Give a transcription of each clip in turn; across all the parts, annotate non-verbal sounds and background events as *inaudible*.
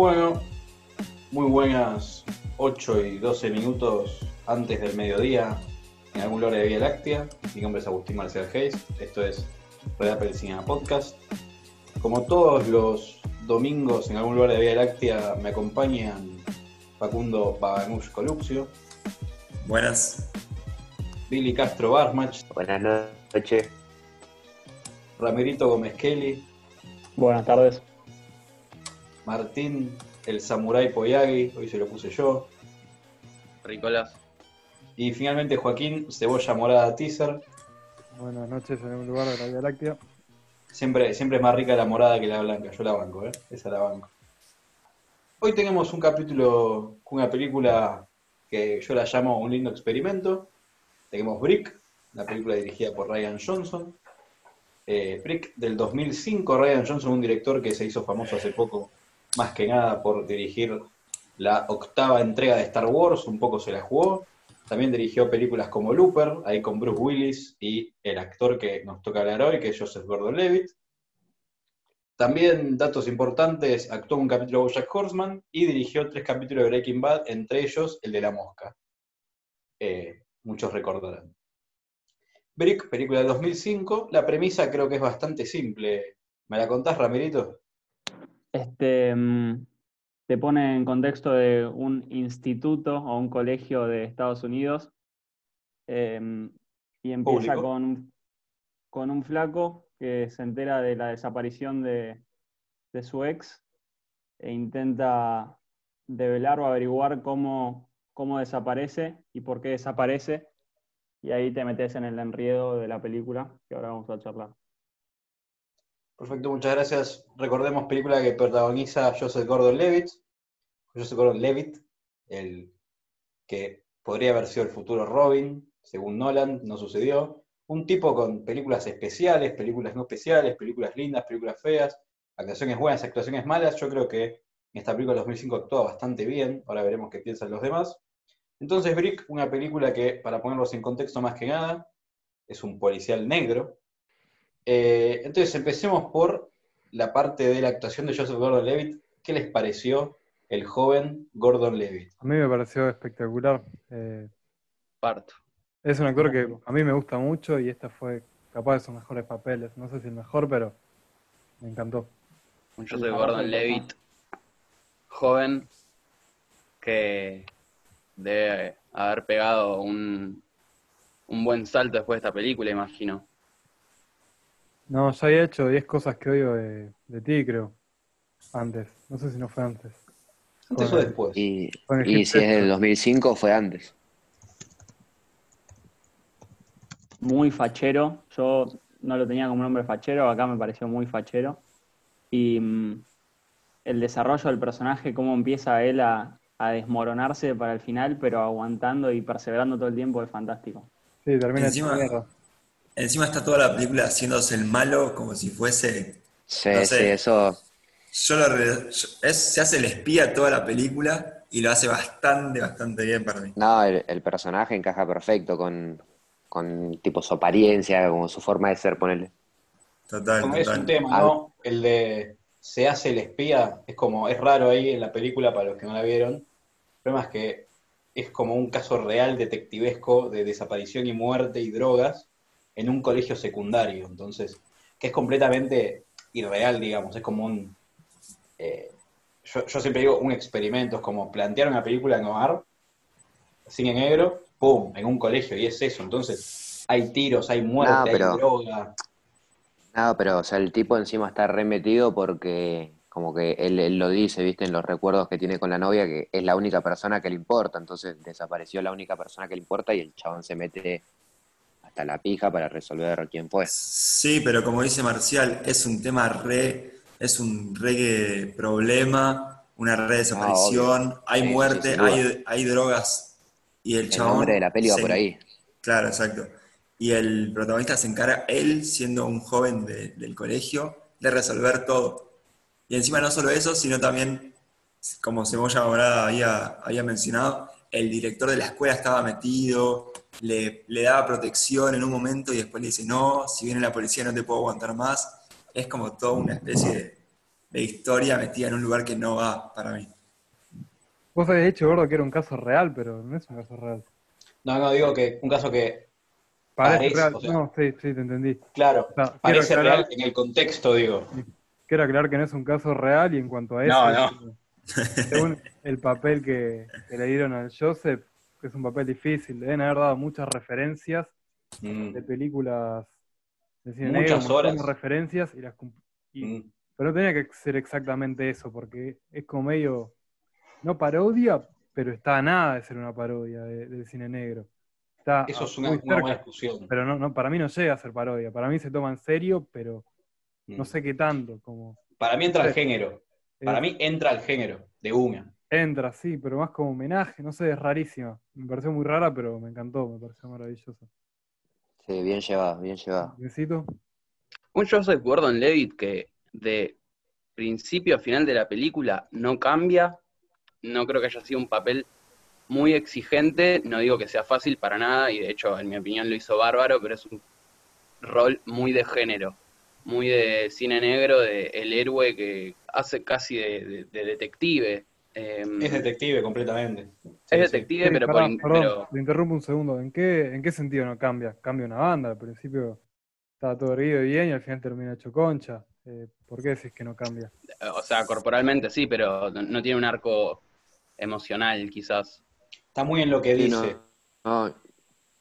Bueno, muy buenas 8 y 12 minutos antes del mediodía en algún lugar de Vía Láctea. Mi nombre es Agustín Marcial Hayes. Esto es Red Apple Cinema Podcast. Como todos los domingos en algún lugar de Vía Láctea me acompañan Facundo Paganush Coluxio, Buenas. Billy Castro Barmach, Buenas noches. Ramirito Gómez Kelly, Buenas tardes. Martín el Samurai Poyagi, hoy se lo puse yo, Ricolás. y finalmente Joaquín Cebolla Morada Teaser. Buenas noches en un lugar de la Vía Láctea. Siempre, siempre es más rica la morada que la blanca, yo la banco, ¿eh? esa la banco. Hoy tenemos un capítulo con una película que yo la llamo Un lindo experimento. Tenemos Brick, la película dirigida por Ryan Johnson. Eh, Brick del 2005, Ryan Johnson, un director que se hizo famoso hace poco, más que nada por dirigir la octava entrega de Star Wars, un poco se la jugó. También dirigió películas como Looper, ahí con Bruce Willis y el actor que nos toca hablar hoy, que es Joseph Gordon-Levitt. También, datos importantes, actuó en un capítulo de Bojack Horseman y dirigió tres capítulos de Breaking Bad, entre ellos el de La Mosca. Eh, muchos recordarán. Brick, película de 2005. La premisa creo que es bastante simple. ¿Me la contás, Ramirito? Este mm, te pone en contexto de un instituto o un colegio de Estados Unidos em, y empieza Público. con, un- con un flaco que se entera de la desaparición de, de su ex e intenta develar o averiguar cómo, cómo desaparece y por qué desaparece. Y ahí te metes en el enredo de la película que ahora vamos a charlar. Perfecto, muchas gracias. Recordemos película que protagoniza Joseph Gordon-Levitt. Joseph Gordon-Levitt, el que podría haber sido el futuro Robin, según Nolan, no sucedió. Un tipo con películas especiales, películas no especiales, películas lindas, películas feas, actuaciones buenas, actuaciones malas. Yo creo que en esta película del 2005 actúa bastante bien. Ahora veremos qué piensan los demás. Entonces, Brick, una película que, para ponerlos en contexto más que nada, es un policial negro, eh, entonces empecemos por la parte de la actuación de Joseph Gordon-Levitt. ¿Qué les pareció el joven Gordon-Levitt? A mí me pareció espectacular. Eh, Parto. es un actor que a mí me gusta mucho y esta fue capaz de sus mejores papeles. No sé si el mejor, pero me encantó. Un Joseph Gordon Levitt joven que debe haber pegado un, un buen salto después de esta película, imagino. No, ya había hecho 10 cosas que odio de, de ti, creo. Antes. No sé si no fue antes. ¿Antes o después? Y, si es del 2005, fue antes. muy fachero. Yo no lo tenía como nombre fachero, acá me pareció muy fachero. Y mm, el desarrollo del personaje, cómo empieza él a, a desmoronarse para el final, pero aguantando y perseverando todo el tiempo, es fantástico. Sí, termina Encima-. Encima está toda la película haciéndose el malo como si fuese. Sí, No sí, eso. Yo lo re- yo- es- se hace el espía toda la película y lo hace bastante, bastante bien para mí. No, el, el personaje encaja perfecto con, con tipo su apariencia, como su forma de ser, ponerle. Total, Como es un total. tema, ¿no? El de se hace el espía, es como, es raro ahí en la película para los que no la vieron. El problema es que es como un caso real detectivesco de desaparición y muerte y drogas en un colegio secundario. Entonces, que es completamente irreal, digamos. Es como un. eh, yo, yo siempre digo un experimento, es como plantear una película noir, cine negro, ¡pum! en un colegio, y es eso. Entonces, hay tiros, hay muerte, No, pero- hay droga. No, pero, o sea, el tipo encima está remetido porque, como que él, él lo dice, viste, en los recuerdos que tiene con la novia, que es la única persona que le importa. Entonces desapareció la única persona que le importa y el chabón se mete hasta la pija para resolver quién fue. Sí, pero como dice Marcial, es un tema re. Es un re problema, una re desaparición. obvio. hay Sí, muerte, hay, hay drogas. Y el El chabón. nombre de la peli va se- por ahí. Claro, exacto. Y el protagonista se encarga, él siendo un joven de- del colegio, de resolver todo. Y encima no solo eso, sino también, como Cebolla Morada había, había mencionado, el director de la escuela estaba metido, le, le daba protección en un momento y después le dice, no, si viene la policía no te puedo aguantar más. Es como toda una especie de, de historia metida en un lugar que no va para mí. Vos habías dicho, gordo, que era un caso real, pero no es un caso real. No, no, digo que un caso que Parece Parece, real. o sea- no, sí, sí, te entendí. Claro, O sea, quiero parece aclarar- real en el contexto, digo. Quiero aclarar que no es un caso real y en cuanto a eso, No, no. Según *laughs* el papel que, que le dieron al Joseph, que es un papel difícil, le deben haber dado muchas referencias Mm, de películas de cine Muchas negro, de horas. referencias, y las y- mm. pero no tenía que ser exactamente eso, porque es como medio, no parodia, pero está a nada de ser una parodia de- del cine negro. Está Eso es una, muy una buena discusión. pero no, no, para mí no llega a ser parodia, para mí se toma en serio, pero no Mm. sé qué tanto, como Para mí entra Sí. género. Para es- mí entra al género, de una. entra, sí, pero más como homenaje, no sé, es rarísima. Me pareció muy rara, pero me encantó, me pareció maravillosa. Sí, bien llevado, bien llevado. Necesito. Un Joseph Gordon-Levitt que de principio a final de la película no cambia. No creo que haya sido un papel muy exigente. No digo que sea fácil para nada, y de hecho, en mi opinión, lo hizo bárbaro, pero es un rol muy de género, muy de cine negro, de el héroe que hace casi de, de- de detective. Eh, Es detective completamente. Sí, es detective, Sí, pero, por in- perdón, pero te interrumpo un segundo. ¿En qué, ¿En qué sentido no cambia? Cambia una banda, al principio estaba todo erguido y bien y al final termina hecho concha. Eh, ¿Por qué decís que no cambia? o sea, corporalmente sí, pero no, no tiene un arco emocional, quizás. Está muy en lo que Sí, dice. no, no,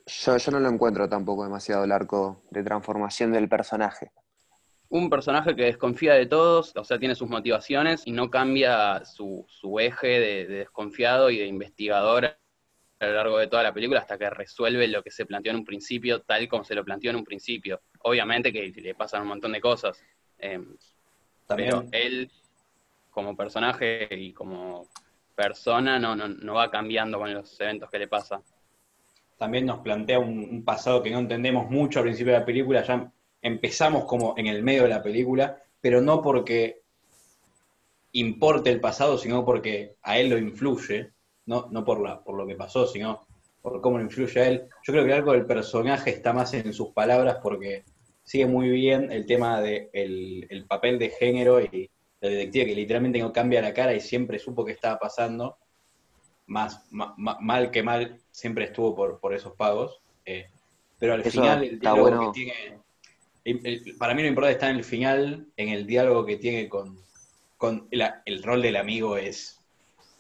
yo, yo no lo encuentro tampoco demasiado el arco de transformación del personaje. Un personaje que desconfía de todos, o sea, tiene sus motivaciones y no cambia su, su eje de, de desconfiado y de investigador a lo largo de toda la película hasta que resuelve lo que se planteó en un principio, tal como se lo planteó en un principio. Obviamente que le pasan un montón de cosas, eh, pero También él, como personaje y como persona, no, no, no va cambiando con los eventos que le pasan. también nos plantea un, un pasado que no entendemos mucho al principio de la película, ya empezamos como en el medio de la película, pero no porque importe el pasado, sino porque a él lo influye, no, no por, la, por lo que pasó, sino por cómo lo influye a él. Yo creo que algo del personaje está más en sus palabras porque sigue muy bien el tema del de el papel de género y del detective que literalmente no cambia la cara y siempre supo que estaba pasando, más, ma- ma- mal que mal siempre estuvo por, por esos pagos, eh, pero al Eso final el diálogo bueno. que tiene, el- el- para mí lo importante está en el final, en el diálogo que tiene con, con la- el rol del amigo es,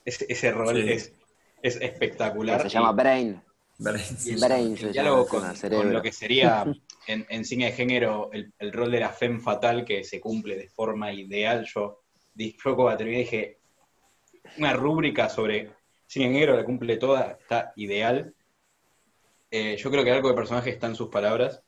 es- ese rol Sí. es, es espectacular. Se y- llama Brain. Brain, el, Brain el se diálogo llama, con, lo que sería *laughs* en, en cine de género el, el rol de la femme fatal que se cumple de forma ideal. Yo, yo cuando terminé dije, una rúbrica sobre cine negro la cumple toda, está ideal. Eh, yo creo que algo de personaje está en sus palabras,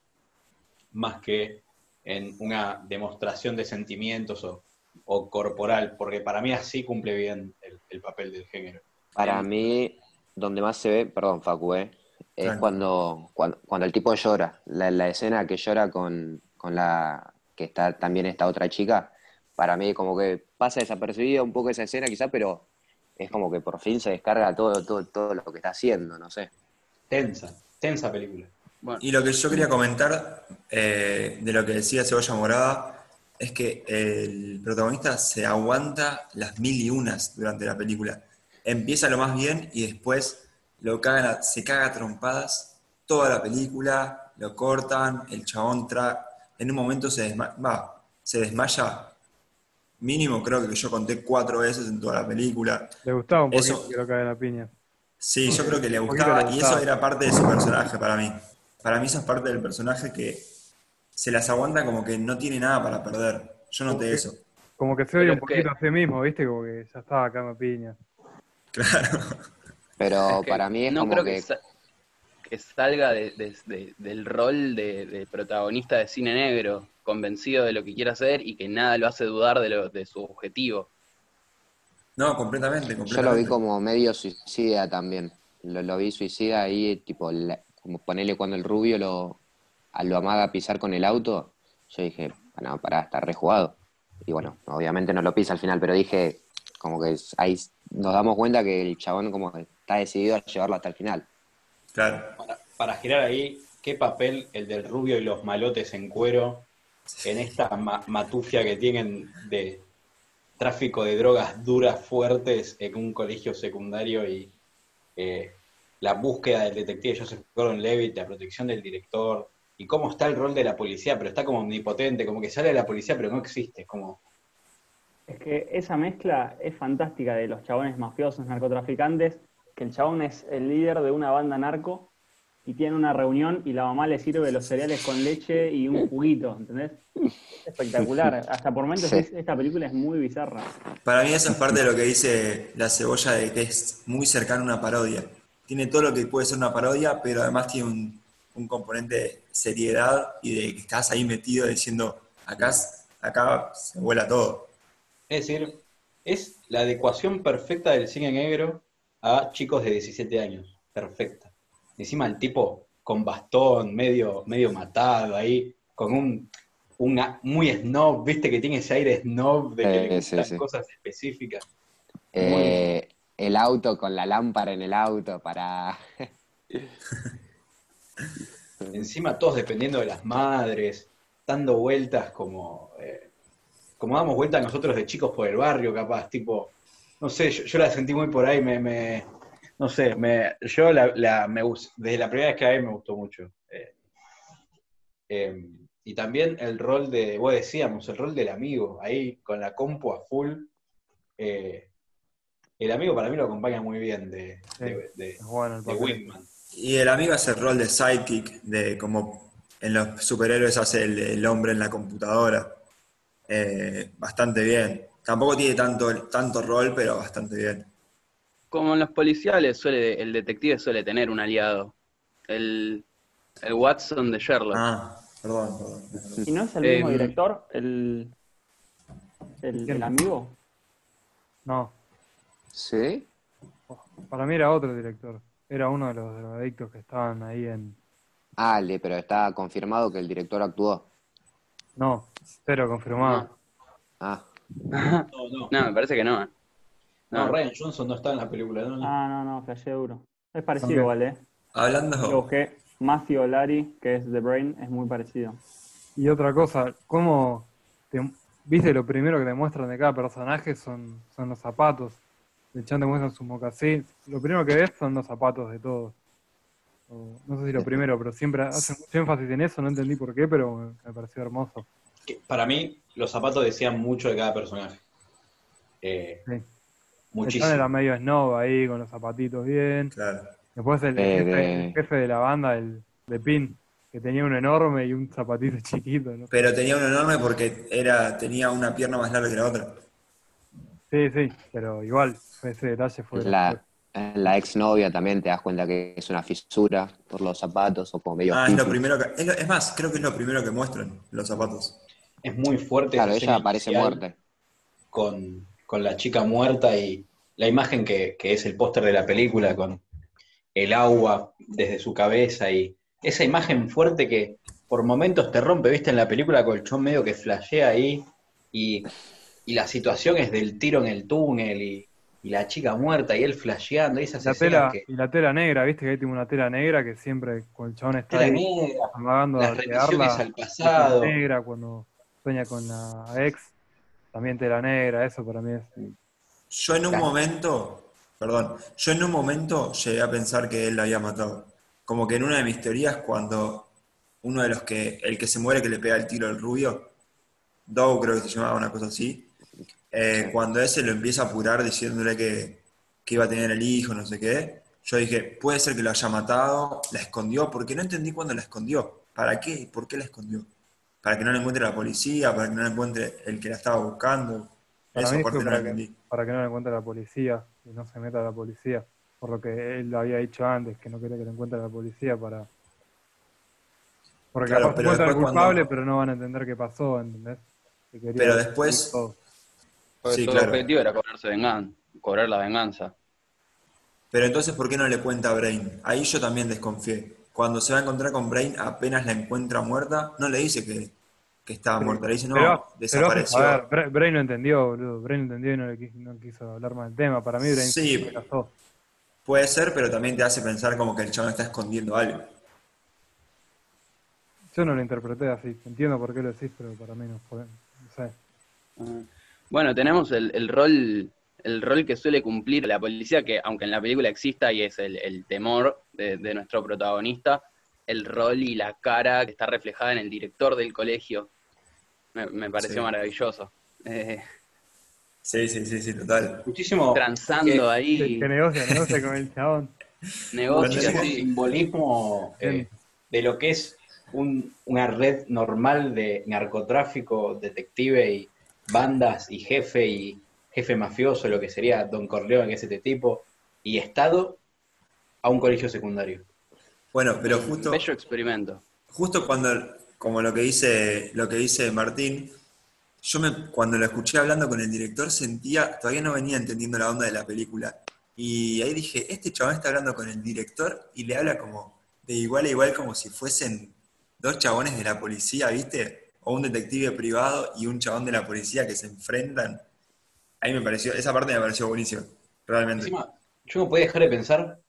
más que en una demostración de sentimientos o, o corporal, porque para mí así cumple bien el, el papel del género. Para mí, donde más se ve, perdón, Facu, eh, es cuando, cuando, cuando el tipo llora. La, la escena que llora con, con la que está también esta otra chica, para mí como que pasa desapercibida un poco esa escena quizá, pero es como que por fin se descarga todo, todo, todo lo que está haciendo, no sé. Tensa, tensa película. Bueno, Y lo que yo quería comentar eh, de lo que decía Cebolla Morada es que el protagonista se aguanta las mil y unas durante la película. Empieza lo más bien y después lo cagan a- se caga a trompadas toda la película, lo cortan, el chabón tra en un momento se, desma- va, se desmaya, mínimo creo que yo conté cuatro veces en toda la película. Le gustaba un Eso- poquito que lo cae la piña. Sí, yo creo que le gustaba le y eso gustaba. era parte de su personaje para mí. Para mí eso es parte del personaje que se las aguanta como que no tiene nada para perder. Yo noté eso. Como que se oye un que- poquito a sí mismo, ¿viste? Como que ya estaba acá en piña. Claro. Pero Es que para mí es no como creo que, que, sa- que salga de- de- de- del rol de, de protagonista de cine negro, convencido de lo que quiere hacer y que nada lo hace dudar de, lo, de su objetivo. No, completamente, yo completamente. lo vi como medio suicida también. Lo, lo vi suicida ahí, tipo, la- como ponerle cuando el rubio lo, lo amaga a pisar con el auto. Yo dije, bueno, pará, está rejugado. Y bueno, obviamente no lo pisa al final, pero dije, como que ahí nos damos cuenta que el chabón como que está decidido a llevarlo hasta el final. Claro. Para, para girar ahí, ¿qué papel el del rubio y los malotes en cuero en esta ma- matufia que tienen de, tráfico de drogas duras, fuertes en un colegio secundario y eh, la búsqueda del detective Joseph Gordon-Levitt, la protección del director y cómo está el rol de la policía, pero está como omnipotente, como que sale de la policía pero no existe, es como Es que esa mezcla es fantástica de los chabones mafiosos, narcotraficantes, que el chabón es el líder de una banda narco y tiene una reunión y la mamá le sirve los cereales con leche y un juguito, ¿entendés? Es espectacular. *laughs* Hasta por momentos Sí. es- esta película es muy bizarra. Para mí eso es parte de lo que dice la cebolla de que es muy cercano a una parodia. Tiene todo lo que puede ser una parodia, pero además tiene un, un componente de seriedad y de que estás ahí metido diciendo, acá, acá se vuela todo. Es decir, es la adecuación perfecta del cine negro a chicos de 17 años. Perfecta. Encima el tipo con bastón, medio, medio matado ahí, con un una, muy snob, viste que tiene ese aire snob de que Eh, le sí, gustan sí. cosas específicas. Eh, el auto con la lámpara en el auto para... *laughs* Encima todos dependiendo de las madres, dando vueltas como, eh, como damos vueltas nosotros de chicos por el barrio, capaz, tipo, no sé, yo, la sentí muy por ahí, me, no sé, me, yo la, la- me desde la primera vez que la vi me gustó mucho. Eh, eh, y también el rol de, vos decíamos, el rol del amigo, ahí con la compu a full. eh, el amigo para mí lo acompaña muy bien de, de, de- Es bueno el de papel. Whitman. Y el amigo hace el rol de sidekick, de como en los superhéroes hace el, el hombre en la computadora. Eh, bastante bien. Tampoco tiene tanto, tanto rol, pero bastante bien. Como en los policiales, suele, el detective suele tener un aliado. El, el Watson de Sherlock. Ah, perdón, perdón. perdón. ¿Y no es el mismo Em, director, el, el, el amigo? No, ¿Sí? para mí era otro director. Era uno de los drogadictos que estaban ahí en... Ah, le- pero está confirmado que el director actuó. No, cero confirmado. Ah, No, no. No, me parece que no. No, No. Ryan Johnson no está en la película, ¿no? no. Ah, no, no, flashé duro. Es parecido igual, ¿eh? Lo Hablando, busqué. Matthew O'Leary, que es The Brain, es muy parecido. Y otra cosa, ¿cómo te- viste lo primero que te muestran de cada personaje son, son los zapatos? El chan te muestran sus mocasín. Lo primero que ves son los zapatos de todos. O, no sé si lo primero, pero siempre hacen mucho énfasis en eso, no entendí por qué, pero me, pareció hermoso. Que para mí, los zapatos decían mucho de cada personaje. Eh, Sí. El muchísimo. chan era medio snob ahí, con los zapatitos bien. claro. Después el, Eh, jefe, de- el jefe de la banda, el de Pin, que tenía uno enorme y un zapatito *laughs* chiquito. ¿no? Pero tenía uno enorme porque era, tenía una pierna más larga que la otra. Sí, sí, pero igual, ese detalle fue... la, la exnovia también te das cuenta que es una fisura por los zapatos o como medio Ah, es lo primero que. Es, lo- es más, creo que es lo primero que muestran, los zapatos. Es muy fuerte. Claro, ella aparece muerta. Con, con la chica muerta y la imagen que, que es el póster de la película con el agua desde su cabeza y esa imagen fuerte que por momentos te rompe, viste, en la película colchón medio que flashea ahí y, y la situación es del tiro en el túnel y, y la chica muerta y él flasheando y esas La tela, que... y la tela negra, viste que ahí tiene una tela negra que siempre con el chabón está Tela ahí negra, amagando a las pegarla. al pasado. Tela negra cuando sueña con la ex, también tela negra, eso para mí es... Yo en un Claro. momento, perdón, yo en un momento llegué a pensar que él la había matado. Como que en una de mis teorías, cuando uno de los que, el que se muere que le pega el tiro al rubio, Dow creo que se llamaba una cosa así, eh, cuando ese lo empieza a apurar diciéndole que, que iba a tener el hijo, no sé qué, yo dije, puede ser que lo haya matado, la escondió, porque no entendí cuándo la escondió. ¿Para qué? ¿Por qué la escondió? ¿Para que no la encuentre la policía? ¿Para que no la encuentre el que la estaba buscando? Para Eso mí no para que, entendí. para que no lo encuentre la policía y no se meta la policía. Por lo que él lo había dicho antes, que no quería que lo encuentre la policía para... Porque Claro, capaz pero después culpable, cuando- pero no van a entender qué pasó, ¿entendés? Que Pero después- todo. Porque Sí, su claro. objetivo era cobrarse vengan, cobrar la venganza. Pero entonces, ¿por qué no le cuenta a Brain? Ahí yo también desconfié. Cuando se va a encontrar con Brain, apenas la encuentra muerta, no le dice que, que estaba muerta, le dice, no, Pero- desapareció. Pero, a ver, Bra- Brain no entendió, boludo. Brain no entendió y no, le quiso, no quiso hablar más del tema. Para mí, Brain Sí. se casó. Puede ser, pero también te hace pensar como que el chabón está escondiendo algo. Yo no lo interpreté así. Entiendo por qué lo decís, pero para mí no fue. No sé. Bueno, tenemos el, el rol el rol que suele cumplir la policía, que aunque en la película exista y es el, el temor de, de nuestro protagonista, el rol y la cara que está reflejada en el director del colegio. Me, me pareció Sí. maravilloso. Eh, Sí, sí, sí, sí, total. Muchísimo, transando que- Que, ahí, que negocia, negocia con el chabón. negocio muchísimo así. simbolismo eh, de lo que es un- una red normal de narcotráfico, detective y bandas y jefe y jefe mafioso, lo que sería Don Corleone, que es este tipo, y Estado a un colegio secundario. Bueno, pero justo, Bello experimento. justo cuando, como lo que dice, lo que dice Martín, yo me, cuando lo escuché hablando con el director sentía, todavía no venía entendiendo la onda de la película. Y ahí dije, este chabón está hablando con el director y le habla como de igual a igual, como si fuesen dos chabones de la policía, ¿viste? O un detective privado y un chabón de la policía que se enfrentan. Ahí me pareció, esa parte me pareció buenísima, realmente. Encima, yo no podía dejar de pensar,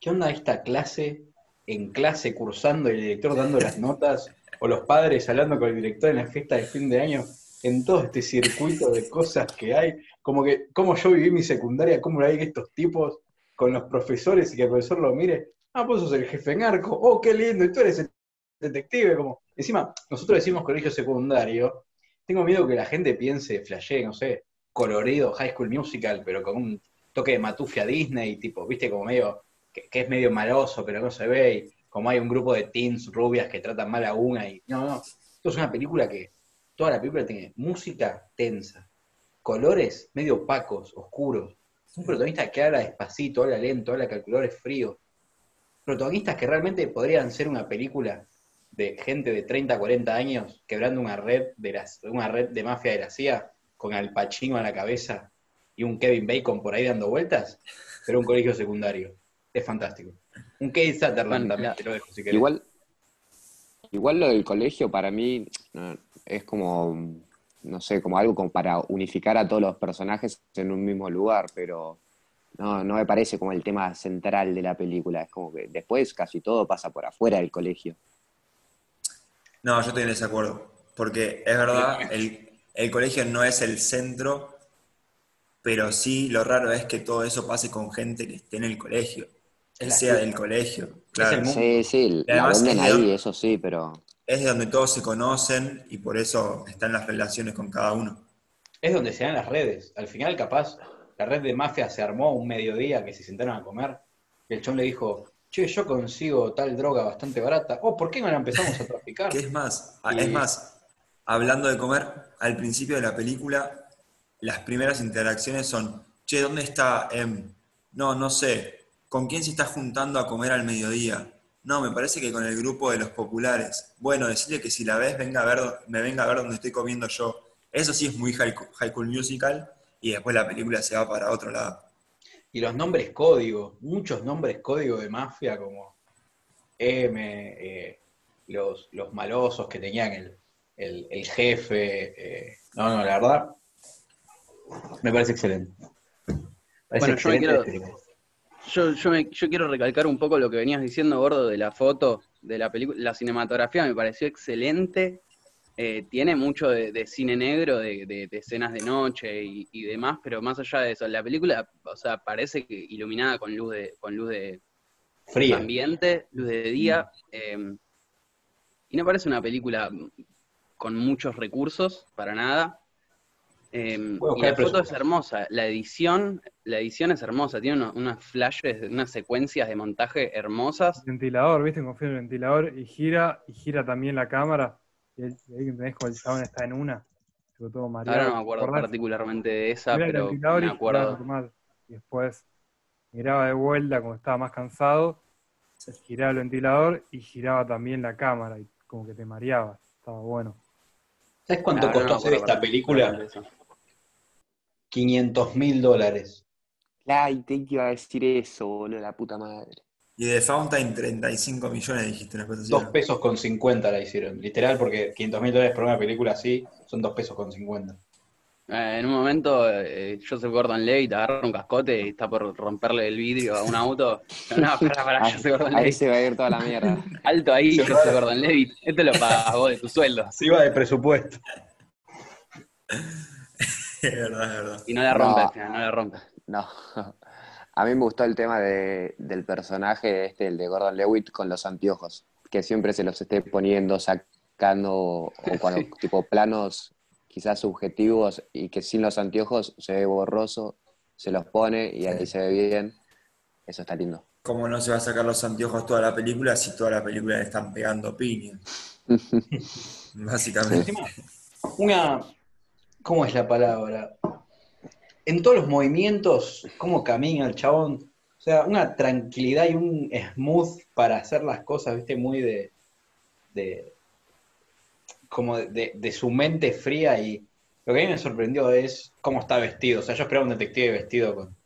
¿qué onda esta clase en clase cursando y el director dando las notas? O los padres hablando con el director en la fiesta de fin de año, en todo este circuito de cosas que hay. Como que, como yo viví mi secundaria, cómo hay estos tipos con los profesores y que el profesor lo mire, ah, vos sos el jefe en arco, oh, qué lindo, y tú eres el detective, como, encima, nosotros decimos colegio secundario, tengo miedo que la gente piense, flashee, no sé, colorido, High School Musical, pero con un toque de matufia Disney, tipo, viste, como medio, que, que es medio maloso, pero no se ve, y como hay un grupo de teens rubias que tratan mal a una, y no, no, esto es una película que, toda la película tiene música tensa, colores medio opacos, oscuros, un protagonista que habla despacito, habla lento, habla calculadores fríos, protagonistas que realmente podrían ser una película de gente de 30, 40 años quebrando una red de las, una red de mafia de la CIA con Al Pacino a la cabeza y un Kevin Bacon por ahí dando vueltas, pero un colegio secundario. Es fantástico. Un Kate Sutherland también, te lo dejo si querés. Igual, igual lo del colegio para mí es como, no sé, como algo como para unificar a todos los personajes en un mismo lugar, pero no, no me parece como el tema central de la película. Es como que después casi todo pasa por afuera del colegio. No, yo estoy en desacuerdo. Porque es verdad, el, el colegio no es el centro, pero sí lo raro es que todo eso pase con gente que esté en el colegio, que sea del colegio. Claro. Sí, sí, Y la venden ahí, donde- eso sí, pero es de donde todos se conocen y por eso están las relaciones con cada uno. Es donde se dan las redes. Al final, capaz, la red de mafia se armó un mediodía que se sentaron a comer. Y el chon le dijo, che, yo consigo tal droga bastante barata. Oh, ¿por qué no la empezamos a *laughs* traficar? ¿Qué es más? Y- Es más, hablando de comer, al principio de la película, las primeras interacciones son, che, ¿dónde está Em? No, no sé. ¿Con quién se está juntando a comer al mediodía? No, me parece que con el grupo de los populares. Bueno, decirle que si la ves, venga a ver, me venga a ver donde estoy comiendo yo. Eso sí es muy High High School Musical y después la película se va para otro lado. Y los nombres código, muchos nombres código de mafia como M, eh, los, los malosos que tenían el, el, el jefe. eh, no, no, la verdad, me parece excelente. Parece Bueno, yo me quiero- este. Yo, yo, me- yo quiero recalcar un poco lo que venías diciendo, Gordo, de la foto, de la película. La cinematografía me pareció excelente. Eh, tiene mucho de, de cine negro, de, de- de escenas de noche y, y demás, pero más allá de eso, la película, o sea, parece que iluminada con luz de, con luz de Fría. ambiente, luz de día. eh, y no parece una película con muchos recursos, para nada. Eh, Puedo y la foto es hermosa, la edición, la edición es hermosa, tiene unos, unas flashes, unas secuencias de montaje hermosas. ventilador, ¿viste? Confío en el ventilador y gira, y gira también la cámara. Y ahí entendés como el chabón está en una. Tipo, todo mareado. Ahora no me acuerdo ¿Te acordás? particularmente de esa, Mirá pero me acuerdo. normal. Y después miraba de vuelta cuando estaba más cansado, giraba el ventilador y giraba también la cámara y como que te mareaba. Estaba bueno. ¿Sabes cuánto no costó me hacer esta película? eso. 500 mil dólares. Ay, te iba a decir eso, boludo, la puta madre. Y de Fountain 35 millones dijiste una cosa así. Dos ¿no? pesos con 50 la hicieron. Literal, porque 500 mil dólares por una película así son dos pesos con 50. Eh, en un momento, eh, Joseph Gordon Levitt agarra un cascote y está por romperle el vidrio a un auto. *laughs* No, pará, pará, Ahí, Joseph Gordon ahí Levitt. se va a ir toda la mierda. Alto ahí, Joseph. Gordon Levitt. Esto lo pagas vos de tu sueldo. Se iba de presupuesto. *laughs* Es verdad, es verdad. Y no la rompe No. no la rompe. No. A mí me gustó el tema de, del personaje este, el de Gordon Lewitt, con los anteojos, que siempre se los esté poniendo, sacando, o *laughs* cuando Sí. tipo planos quizás subjetivos y que sin los anteojos se ve borroso, se los pone y ahí Sí. se ve bien. Eso está lindo. ¿Cómo no se va a sacar los anteojos toda la película si toda la película le están pegando piña? *laughs* Básicamente. Una. ¿Cómo es la palabra? En todos los movimientos, cómo camina el chabón. O sea, una tranquilidad y un smooth para hacer las cosas, viste, muy de. de como de, de- su mente fría y lo que a mí me sorprendió es cómo está vestido. O sea, yo esperaba un detective vestido con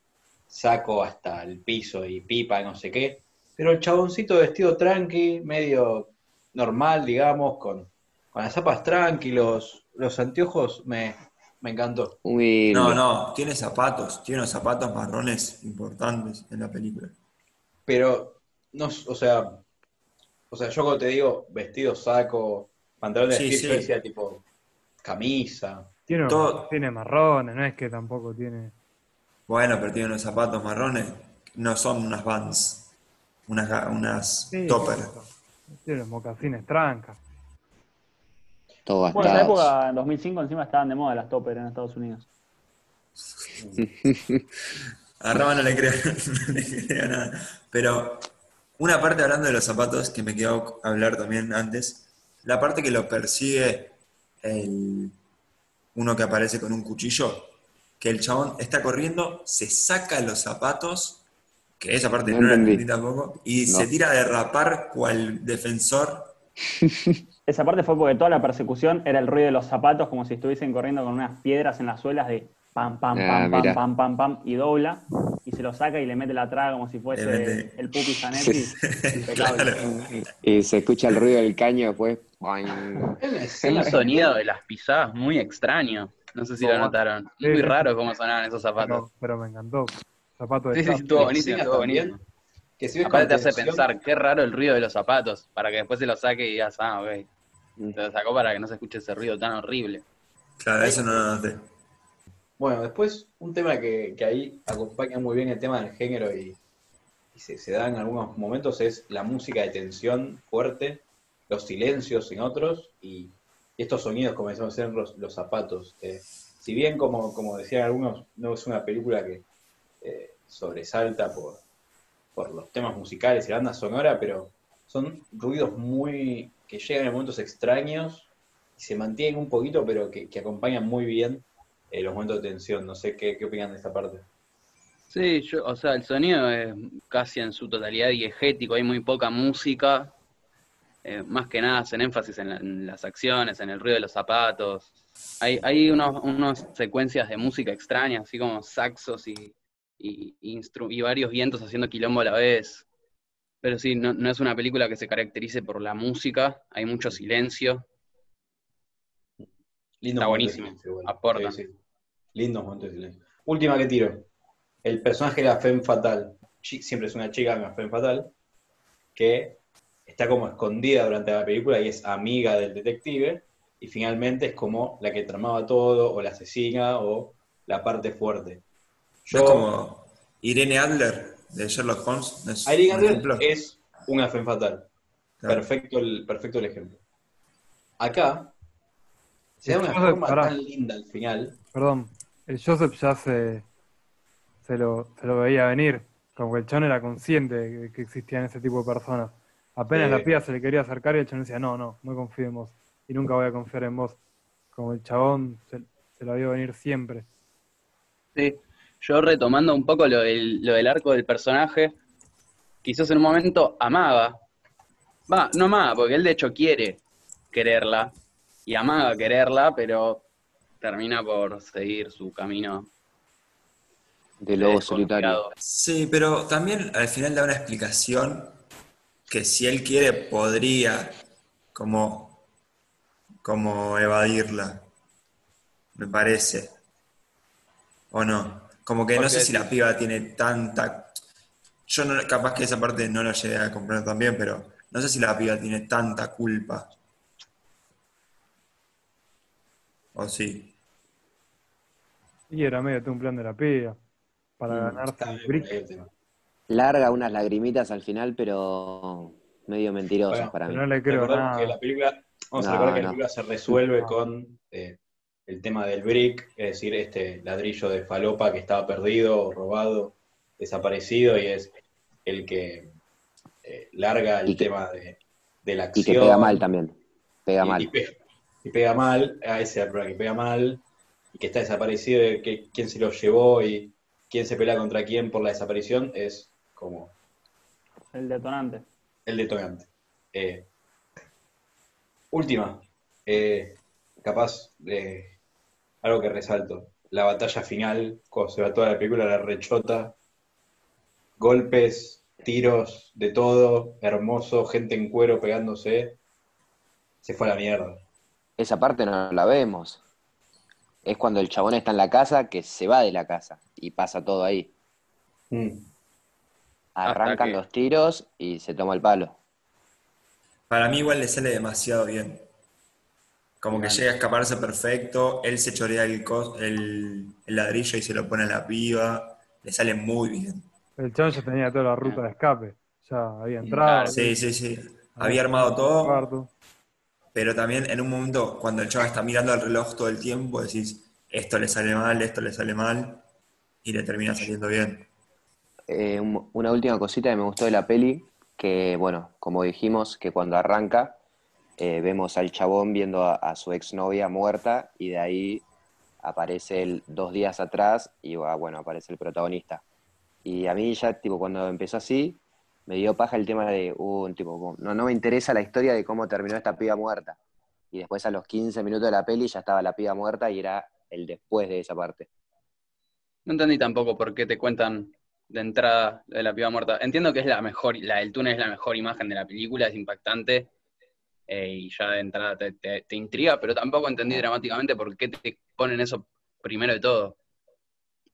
saco hasta el piso y pipa, no sé qué. Pero el chaboncito vestido tranqui, medio normal, digamos, con, con las zapas tranquilos, los anteojos, me, me encantó. Muy No, no, tiene zapatos, tiene unos zapatos marrones importantes en la película. Pero, no, o sea, o sea, yo cuando te digo vestido, saco, pantalón de Sí, decía tipo camisa. Tiene, Todo- tiene marrones, no es que tampoco tiene. Bueno, pero tiene unos zapatos marrones, no son unas Vans, unas, ga- unas Sí, topper. Tiene los mocasines trancas. Todo Bueno, en esa gastados. época, en 2005, encima estaban de moda las topper en Estados Unidos. *laughs* A Rama no le creo, *laughs* no le creo nada. Pero una parte hablando de los zapatos que me quedó hablar también antes, la parte que lo persigue el, uno que aparece con un cuchillo, que el chabón está corriendo, se saca los zapatos, que esa parte No no, la entendí. entendí tampoco, y No. se tira a derrapar cual defensor. Esa parte fue porque toda la persecución era el ruido de los zapatos, como si estuviesen corriendo con unas piedras en las suelas de pam, pam, Ah, pam, pam, pam, pam, pam, y dobla, y se lo saca y le mete la traga como si fuese mete- el Pupi Zanetti. Impecable. Claro. Y se escucha el ruido del caño después. Es un sonido de las pisadas muy extraño. No sé si lo notaron. Sí, Muy sí. raro cómo sonaban esos zapatos. Pero, pero me encantó. Zapato de Sí, sí, estuvo buenísimo, estuvo buenísimo. Que si Aparte te hace pensar, qué raro el ruido de los zapatos, para que después se lo saque y digas, ah, ok. Te lo sacó para que no se escuche ese ruido tan horrible. Claro, eso no lo noté. Bueno, después un tema que, que ahí acompaña muy bien el tema del género y, y se, se da en algunos momentos es la música de tensión fuerte, los silencios en otros y, estos sonidos como decimos en los, los zapatos. Eh, si bien, como, como decían algunos, no es una película que eh, sobresalta por, por los temas musicales y la banda sonora, pero son ruidos muy que llegan en momentos extraños y se mantienen un poquito, pero que, que acompañan muy bien eh, los momentos de tensión. No sé qué, qué opinan de esta parte. Sí, yo, o sea, el sonido es casi en su totalidad diegético, hay muy poca música. Eh, más que nada hacen énfasis en, la- en las acciones, en el ruido de los zapatos. Hay, hay unos, unas secuencias de música extrañas, así como saxos y, y, varios vientos haciendo quilombo a la vez. Pero sí, no, no es una película que se caracterice por la música, hay mucho silencio. Lindo Está buenísimo. Aporta. Sí, sí. Lindos momentos de silencio. Última que tiro. El personaje de la Femme Fatal. Siempre es una chica, una Femme Fatal, que está como escondida durante la película y es amiga del detective. Y finalmente es como la que tramaba todo, o la asesina, o la parte fuerte. No Yo, es como Irene Adler de Sherlock Holmes. ¿no es Irene un Adler ejemplo? es una Femme Fatal. Claro. Perfecto el, perfecto el ejemplo. Acá se da una forma pará. tan linda al final. Perdón, el Joseph ya se, se, lo, se lo veía venir. Como que el chabón era consciente de que existían ese tipo de personas. Apenas la piba se le quería acercar y el chabón decía, no, no, no confío en vos. Y nunca voy a confiar en vos. Como el chabón se, se lo vio venir siempre. Sí, yo retomando un poco lo del, lo del arco del personaje, quizás en un momento amaba, va, no amaba, porque él de hecho quiere quererla, y amaba quererla, pero termina por seguir su camino De lobo solitario. Sí, pero también al final da una explicación que si él quiere podría como, como evadirla, me parece. ¿O no? Como que no ¿Por sé si la piba tiene tanta... Yo no, capaz que esa parte no la llegué a comprender también, pero no sé si la piba tiene tanta culpa. ¿O sí? Y era medio un plan de la piba. Para Mm, ganarse el. Larga unas lagrimitas al final, pero medio mentirosas Bueno, para mí. No le creo nada. que la película, vamos a No, recordar que la película se resuelve No. con eh, el tema del brick, es decir, este ladrillo de falopa que estaba perdido, robado, desaparecido, y es el que eh, larga el Y que- tema de, de la Y acción. que pega mal también. Pega y, mal. y pe- y pega mal, a ese que pega mal, y que está desaparecido, y que quién se lo llevó y quién se pelea contra quién por la desaparición, es como El detonante. el detonante. Eh, última, eh, capaz de algo que resalto, la batalla final, cuando se va toda la película, la rechota, golpes, tiros, de todo, hermoso, gente en cuero pegándose, se fue a la mierda. Esa parte no la vemos. Es cuando el chabón está en la casa que se va de la casa y pasa todo ahí. Mm. Arrancan los tiros y se toma el palo. Para mí igual le sale demasiado bien. Como que llega a escaparse perfecto, él se chorea el, cos- el, el ladrillo y se lo pone a la piba, le sale muy bien. El chabón ya tenía toda la ruta de escape. Ya había entrado. Sí, sí, sí. Había armado todo, pero también en un momento cuando el chaval está mirando el reloj todo el tiempo, decís, esto le sale mal, esto le sale mal, y le termina saliendo bien. Eh, un- una última cosita que me gustó de la peli, que bueno, como dijimos, que cuando arranca eh, vemos al chabón viendo a, su exnovia muerta y de ahí aparece él dos días atrás y ah, bueno, aparece el protagonista. Y a mí ya, tipo, cuando empezó así, me dio paja el tema de, uh, tipo, no, no me interesa la historia de cómo terminó esta piba muerta. Y después a los 15 minutos de la peli ya estaba la piba muerta y era el después de esa parte. No entendí tampoco por qué te cuentan de entrada de la piba muerta. Entiendo que es la mejor, la del túnel es la mejor imagen de la película, es impactante eh, y ya de entrada te, te- te intriga, pero tampoco entendí dramáticamente por qué te ponen eso primero de todo.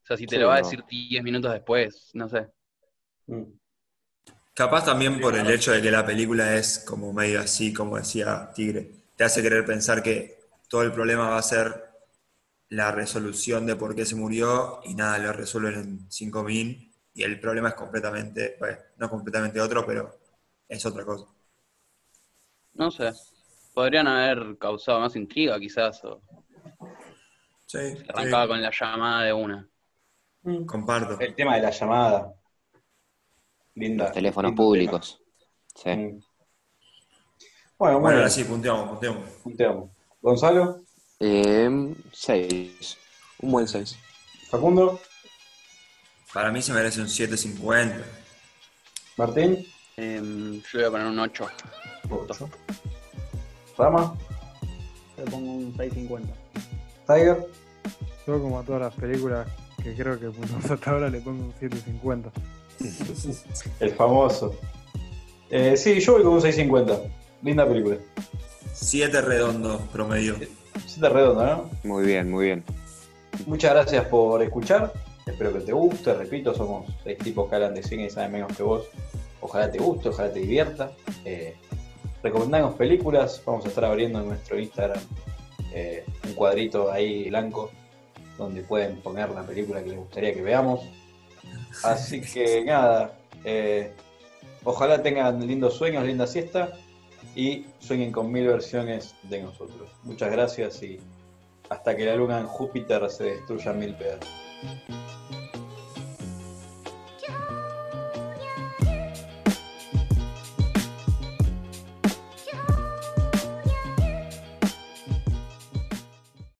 O sea, si te Sí, lo va a decir 10 minutos después, no sé. Mm. Capaz también por el hecho de que la película es como medio así, como decía Tigre. Te hace querer pensar que todo el problema va a ser la resolución de por qué se murió y nada, lo resuelven en 5000 y el problema es completamente, bueno, no completamente otro, pero es otra cosa. No sé. Podrían haber causado más intriga quizás, o Sí, arrancaba sí, con la llamada de una. comparto. El tema de la llamada. Linda. Los teléfonos públicos. Sí. tema. Mm. Bueno, Bueno, bueno, ahora sí, punteamos, punteamos. punteamos. Gonzalo, Eh, seis. Un buen seis. Facundo, Para mí se merece un 750. Martín, Em, yo voy a poner un 8. Ocho. Rama, Le pongo un 650. Tiger, Yo como a todas las películas que creo que pusimos *laughs* hasta ahora le pongo un 750. *laughs* el famoso. Eh, sí, yo voy con un 650. Linda película. 7 redondos promedio. Siete redonda, ¿no? Muy bien, muy bien. Muchas gracias por escuchar. Espero que te guste. Repito, somos seis tipos que hablan de cine y saben menos que vos. Ojalá te guste, ojalá te divierta. Eh, recomendamos películas. Vamos a estar abriendo en nuestro Instagram eh, un cuadrito ahí blanco donde pueden poner la película que les gustaría que veamos. Así que nada, eh, ojalá tengan lindos sueños, linda siesta y sueñen con mil versiones de nosotros. Muchas gracias y hasta que la luna en Júpiter se destruya mil pedazos.